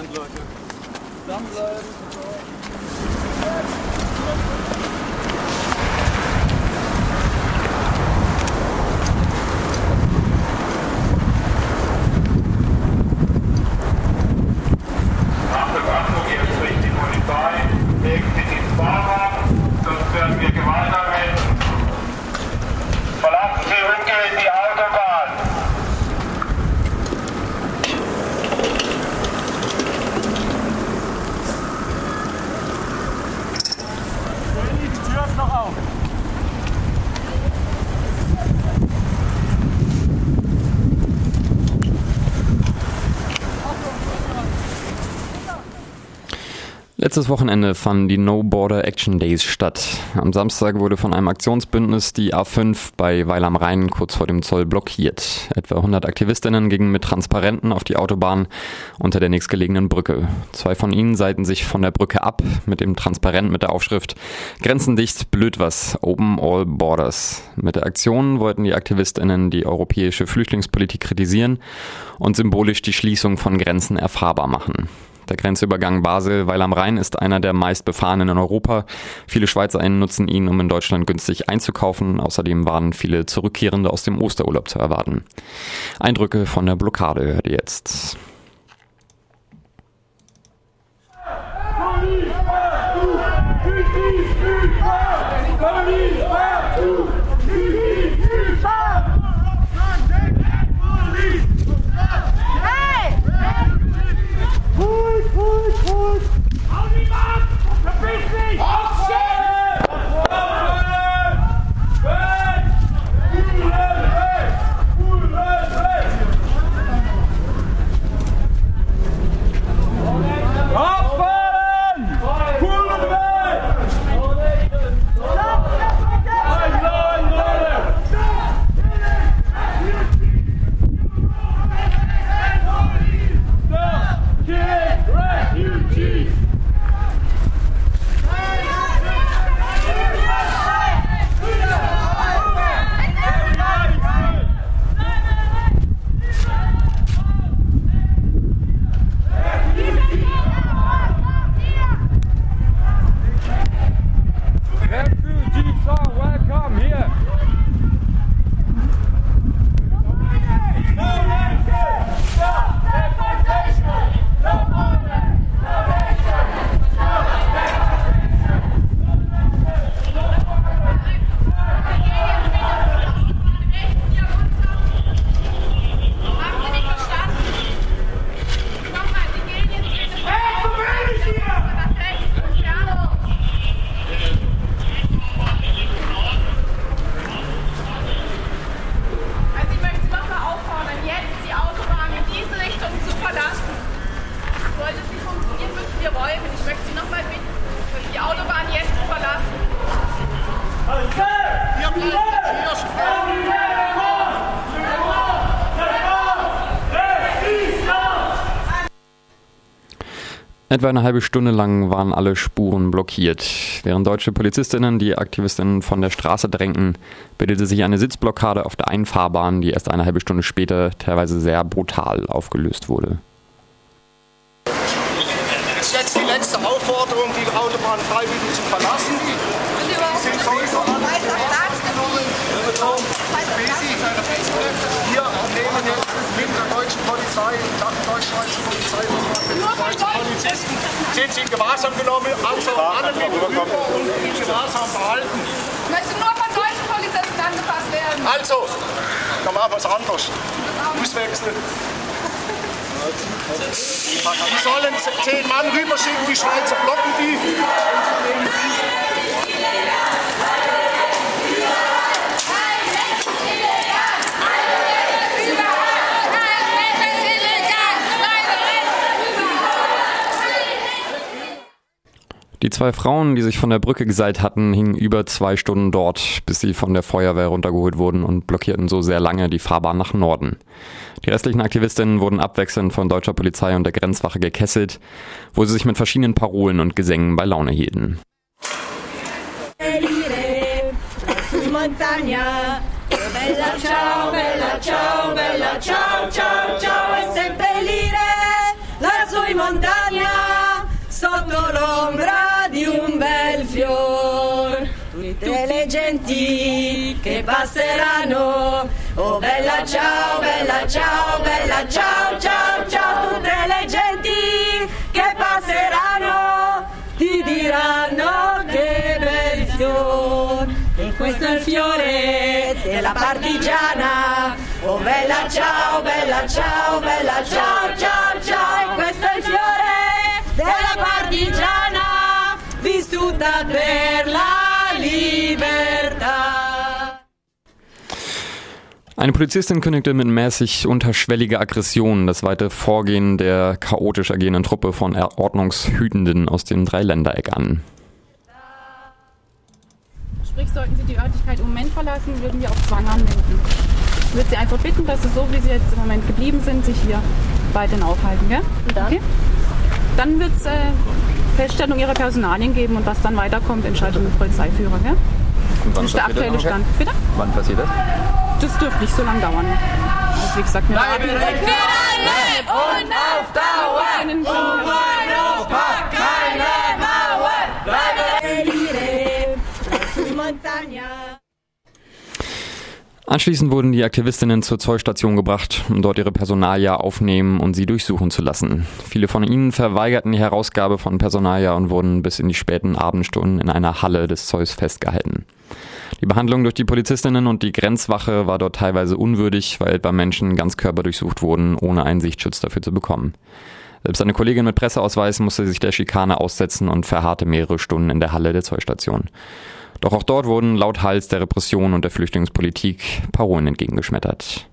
Hand, Leute. Zusammenbleiben. Achtung, Achtung, jetzt spricht die Polizei. Legen Sie sich ins Fahrrad, sonst werden wir Gewalt anwenden. Verlassen Sie umgehend die Autobahn. Die Tür ist noch auf. Letztes Wochenende fanden die No Border Action Days statt. Am Samstag wurde von einem Aktionsbündnis die A5 bei Weil am Rhein kurz vor dem Zoll blockiert. Etwa 100 Aktivistinnen gingen mit Transparenten auf die Autobahn unter der nächstgelegenen Brücke. Zwei von ihnen seiten sich von der Brücke ab mit dem Transparent mit der Aufschrift Grenzendicht, blöd was, Open All Borders. Mit der Aktion wollten die Aktivistinnen die europäische Flüchtlingspolitik kritisieren und symbolisch die Schließung von Grenzen erfahrbar machen. Der Grenzübergang Basel-Weil am Rhein ist einer der meist befahrenen in Europa. Viele SchweizerInnen nutzen ihn, um in Deutschland günstig einzukaufen. Außerdem waren viele Zurückkehrende aus dem Osterurlaub zu erwarten. Eindrücke von der Blockade hört ihr jetzt. Autobahn jetzt verlassen. Etwa eine halbe Stunde lang waren alle Spuren blockiert. Während deutsche Polizistinnen die Aktivistinnen von der Straße drängten, bildete sich eine Sitzblockade auf der einen Fahrbahn, die erst eine halbe Stunde später teilweise sehr brutal aufgelöst wurde. ist jetzt die letzte Aufforderung, die Autobahn freiwillig zu verlassen. Sie sind Wir nehmen jetzt mit der deutschen Polizei, der deutsch-schweizer Polizei, Polizisten, sind sie in Gewahrsam genommen, also alle mit rüber und in Gewahrsam behalten. Ich möchte nur von deutschen Polizisten angepasst werden. Also, dann machen wir es anders. Auswechseln. Die sollen zehn Mann rüberschicken, die Schweizer blocken die. Die zwei Frauen, die sich von der Brücke geseilt hatten, hingen über zwei Stunden dort, bis sie von der Feuerwehr runtergeholt wurden und blockierten so sehr lange die Fahrbahn nach Norden. Die restlichen Aktivistinnen wurden abwechselnd von deutscher Polizei und der Grenzwache gekesselt, wo sie sich mit verschiedenen Parolen und Gesängen bei Laune hielten. montagna. Bella ciao, bella ciao, bella ciao, ciao, ciao, genti che passeranno, oh bella ciao, bella ciao, bella ciao, ciao, ciao, tutte le genti che passeranno ti diranno che bel fior. E questo è il fiore della partigiana, oh bella ciao, bella ciao, bella ciao, ciao, ciao, e questo è il fiore della partigiana vissuta per la libertà. Eine Polizistin kündigte mit mäßig unterschwelliger Aggression das weitere Vorgehen der chaotisch agierenden Truppe von Ordnungshütenden aus dem Dreiländereck an. Sprich, sollten Sie die Örtlichkeit im Moment verlassen, würden wir auf Zwang anwenden. Ich würde Sie einfach bitten, dass Sie so, wie Sie jetzt im Moment geblieben sind, sich hier weiterhin aufhalten. Gell? Okay? Dann wird es äh, Feststellung Ihrer Personalien geben und was dann weiterkommt, entscheidet der Polizeiführer. Gell? Und Das ist der aktuelle Stand. Bitte? Wann passiert das? Das dürfte nicht so lange dauern. Also wie gesagt, wir warten. und auf Dauer, Anschließend wurden die Aktivistinnen zur Zollstation gebracht, um dort ihre Personalia aufnehmen und sie durchsuchen zu lassen. Viele von ihnen verweigerten die Herausgabe von Personalia und wurden bis in die späten Abendstunden in einer Halle des Zolls festgehalten. Die Behandlung durch die Polizistinnen und die Grenzwache war dort teilweise unwürdig, weil etwa Menschen ganz Körper durchsucht wurden, ohne einen Sichtschutz dafür zu bekommen. Selbst eine Kollegin mit Presseausweis musste sich der Schikane aussetzen und verharrte mehrere Stunden in der Halle der Zollstation. Doch auch dort wurden laut Hals der Repression und der Flüchtlingspolitik Parolen entgegengeschmettert.